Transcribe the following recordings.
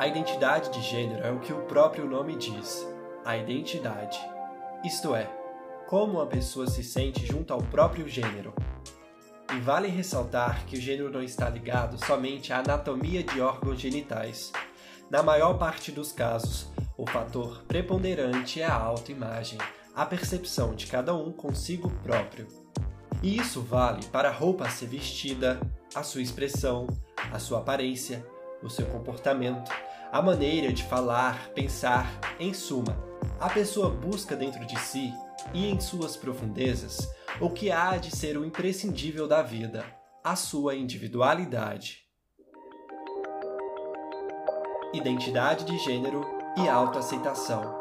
A identidade de gênero é o que o próprio nome diz, a identidade. Isto é, como uma pessoa se sente junto ao próprio gênero. E vale ressaltar que o gênero não está ligado somente à anatomia de órgãos genitais. Na maior parte dos casos, o fator preponderante é a autoimagem, a percepção de cada um consigo próprio. E isso vale para a roupa a ser vestida, a sua expressão, a sua aparência, o seu comportamento, a maneira de falar, pensar, em suma, a pessoa busca dentro de si e em suas profundezas o que há de ser o imprescindível da vida, a sua individualidade. Identidade de gênero e autoaceitação.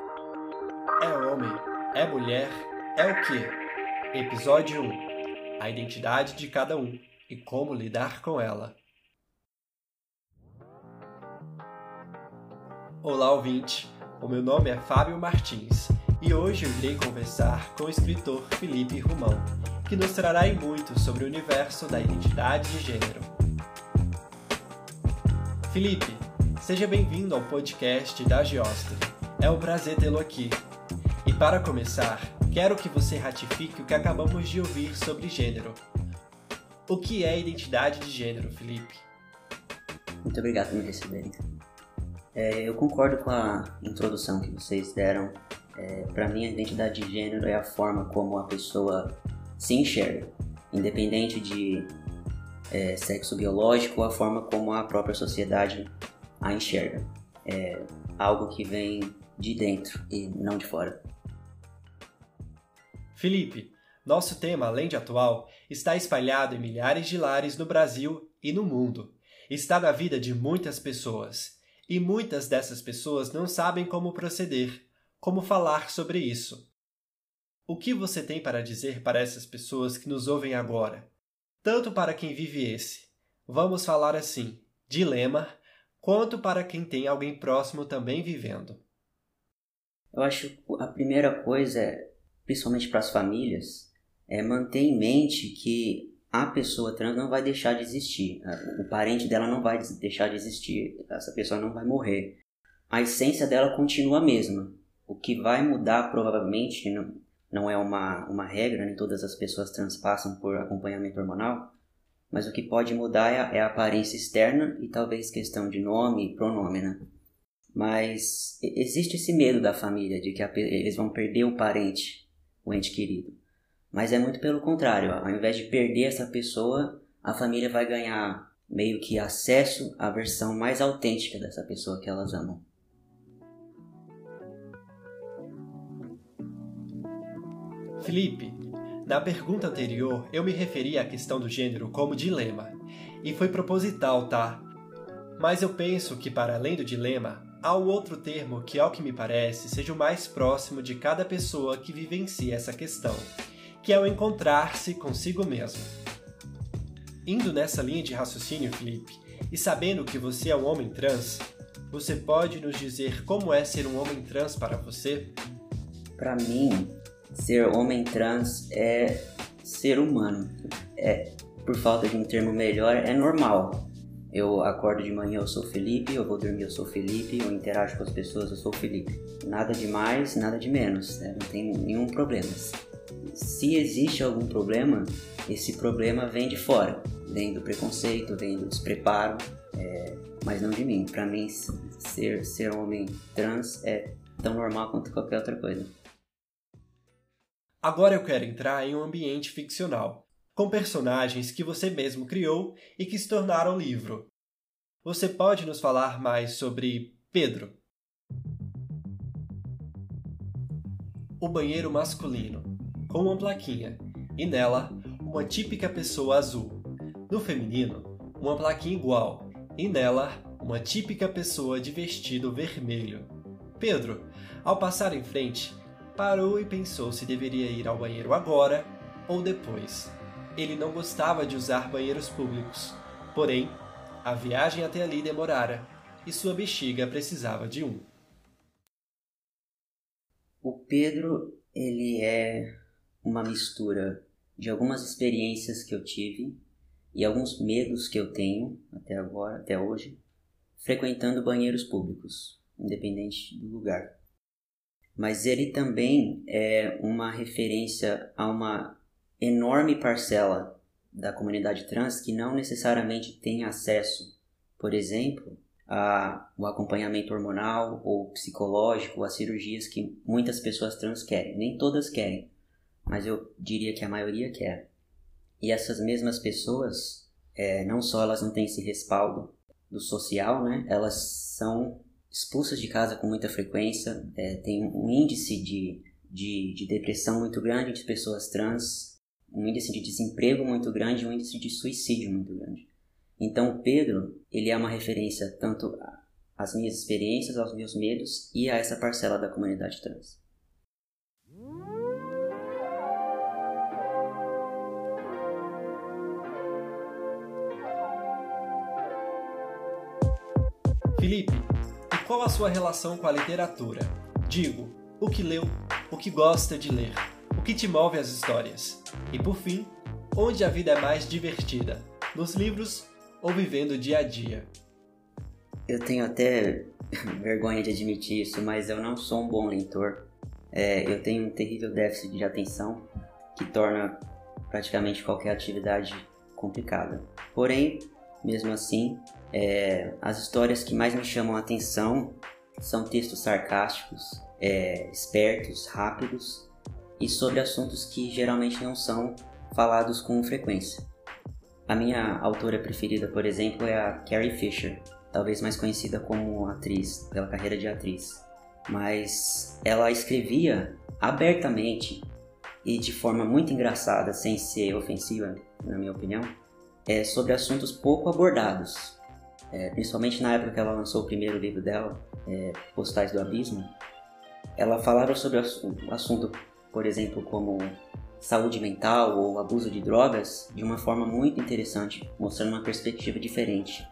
É homem, é mulher, é o que? Episódio 1 A identidade de cada um e como lidar com ela. Olá, ouvinte! O meu nome é Fábio Martins e hoje eu irei conversar com o escritor Felipe Rumão, que nos trará em muito sobre o universo da identidade de gênero. Felipe, seja bem-vindo ao podcast da Geóstole. É um prazer tê-lo aqui. E para começar, quero que você ratifique o que acabamos de ouvir sobre gênero. O que é identidade de gênero, Felipe? Muito obrigado por me receberem. É, eu concordo com a introdução que vocês deram. É, Para mim, a identidade de gênero é a forma como a pessoa se enxerga, independente de é, sexo biológico a forma como a própria sociedade a enxerga. É algo que vem de dentro e não de fora. Felipe, nosso tema, além de atual, está espalhado em milhares de lares no Brasil e no mundo. Está na vida de muitas pessoas e muitas dessas pessoas não sabem como proceder, como falar sobre isso. O que você tem para dizer para essas pessoas que nos ouvem agora? Tanto para quem vive esse, vamos falar assim, dilema, quanto para quem tem alguém próximo também vivendo. Eu acho que a primeira coisa, principalmente para as famílias, é manter em mente que a pessoa trans não vai deixar de existir. O parente dela não vai deixar de existir. Essa pessoa não vai morrer. A essência dela continua a mesma. O que vai mudar provavelmente não, não é uma, uma regra, nem todas as pessoas trans passam por acompanhamento hormonal, mas o que pode mudar é a, é a aparência externa e talvez questão de nome e pronome, né? Mas existe esse medo da família de que a, eles vão perder o parente, o ente querido. Mas é muito pelo contrário, ao invés de perder essa pessoa, a família vai ganhar meio que acesso à versão mais autêntica dessa pessoa que elas amam. Felipe, na pergunta anterior eu me referi à questão do gênero como dilema, e foi proposital, tá? Mas eu penso que, para além do dilema, há um outro termo que, ao que me parece, seja o mais próximo de cada pessoa que vivencia essa questão, que é o encontrar-se consigo mesmo. Indo nessa linha de raciocínio, Felipe, e sabendo que você é um homem trans, você pode nos dizer como é ser um homem trans para você? Para mim, ser homem trans é ser humano. É, por falta de um termo melhor, é normal. Eu acordo de manhã, eu sou Felipe, eu vou dormir, eu sou Felipe, eu interajo com as pessoas, eu sou Felipe. Nada de mais, nada de menos, né? não tem nenhum problema. Se existe algum problema, esse problema vem de fora, vem do preconceito, vem do despreparo, é, mas não de mim. Para mim, ser, ser homem trans é tão normal quanto qualquer outra coisa. Agora eu quero entrar em um ambiente ficcional, com personagens que você mesmo criou e que se tornaram livro. Você pode nos falar mais sobre Pedro? O banheiro masculino, com uma plaquinha, e nela, uma típica pessoa azul. No feminino, uma plaquinha igual, e nela, uma típica pessoa de vestido vermelho. Pedro, ao passar em frente, parou e pensou se deveria ir ao banheiro agora ou depois. Ele não gostava de usar banheiros públicos, porém, a viagem até ali demorara e sua bexiga precisava de um. O Pedro, ele é uma mistura de algumas experiências que eu tive e alguns medos que eu tenho até agora, até hoje, frequentando banheiros públicos, independente do lugar. Mas ele também é uma referência a uma enorme parcela da comunidade trans que não necessariamente tem acesso, por exemplo, ao acompanhamento hormonal ou psicológico, a cirurgias que muitas pessoas trans querem. Nem todas querem, mas eu diria que a maioria quer. E essas mesmas pessoas, é, não só elas não têm esse respaldo do social, né? Elas são expulsas de casa com muita frequência, é, tem um índice de, de, de depressão muito grande de pessoas trans, um índice de desemprego muito grande, um índice de suicídio muito grande. Então, o Pedro, ele é uma referência tanto às minhas experiências, aos meus medos e a essa parcela da comunidade trans. Felipe, e qual a sua relação com a literatura? Digo, o que leu, o que gosta de ler, o que te move as histórias? E por fim, onde a vida é mais divertida? Nos livros ou vivendo o dia a dia? Eu tenho até vergonha de admitir isso, mas eu não sou um bom leitor. É, eu tenho um terrível déficit de atenção que torna praticamente qualquer atividade complicada. Porém, mesmo assim, é, as histórias que mais me chamam a atenção são textos sarcásticos, é, espertos, rápidos e sobre assuntos que geralmente não são falados com frequência. A minha autora preferida, por exemplo, é a Carrie Fisher, talvez mais conhecida como atriz, pela carreira de atriz. Mas ela escrevia abertamente e de forma muito engraçada, sem ser ofensiva, na minha opinião, é, sobre assuntos pouco abordados. É, principalmente na época que ela lançou o primeiro livro dela, é, Postais do Abismo, ela falava sobre o assunto, por exemplo, como saúde mental ou abuso de drogas de uma forma muito interessante, mostrando uma perspectiva diferente.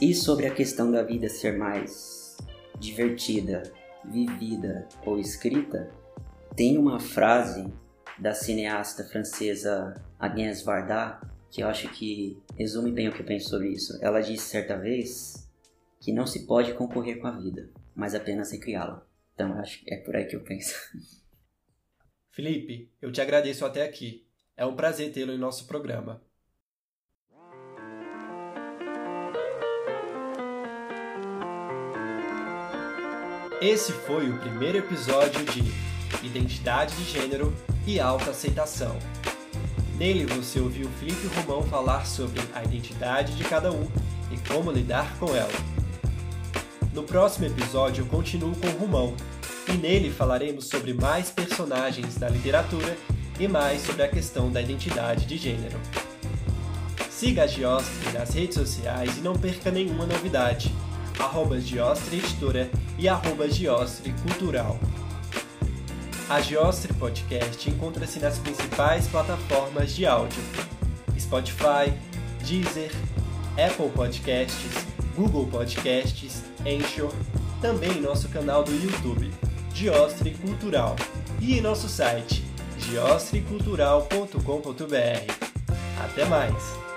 E sobre a questão da vida ser mais divertida, vivida ou escrita, tem uma frase da cineasta francesa Agnès Varda que eu acho que resume bem o que eu penso sobre isso. Ela disse certa vez que não se pode concorrer com a vida, mas apenas recriá-la. Então acho que é por aí que eu penso. Felipe, eu te agradeço até aqui. É um prazer tê-lo em nosso programa. Esse foi o primeiro episódio de Identidade de Gênero e Alta Aceitação. Nele você ouviu Felipe Romão falar sobre a identidade de cada um e como lidar com ela. No próximo episódio eu continuo com Romão, e nele falaremos sobre mais personagens da literatura e mais sobre a questão da identidade de gênero. Siga a Giostre nas redes sociais e não perca nenhuma novidade. Arroba Editora e arroba Cultural. A Giostre Podcast encontra-se nas principais plataformas de áudio: Spotify, Deezer, Apple Podcasts, Google Podcasts, Anchor, também em nosso canal do YouTube. Giostre Cultural e em nosso site giostrecultural.com.br. Até mais!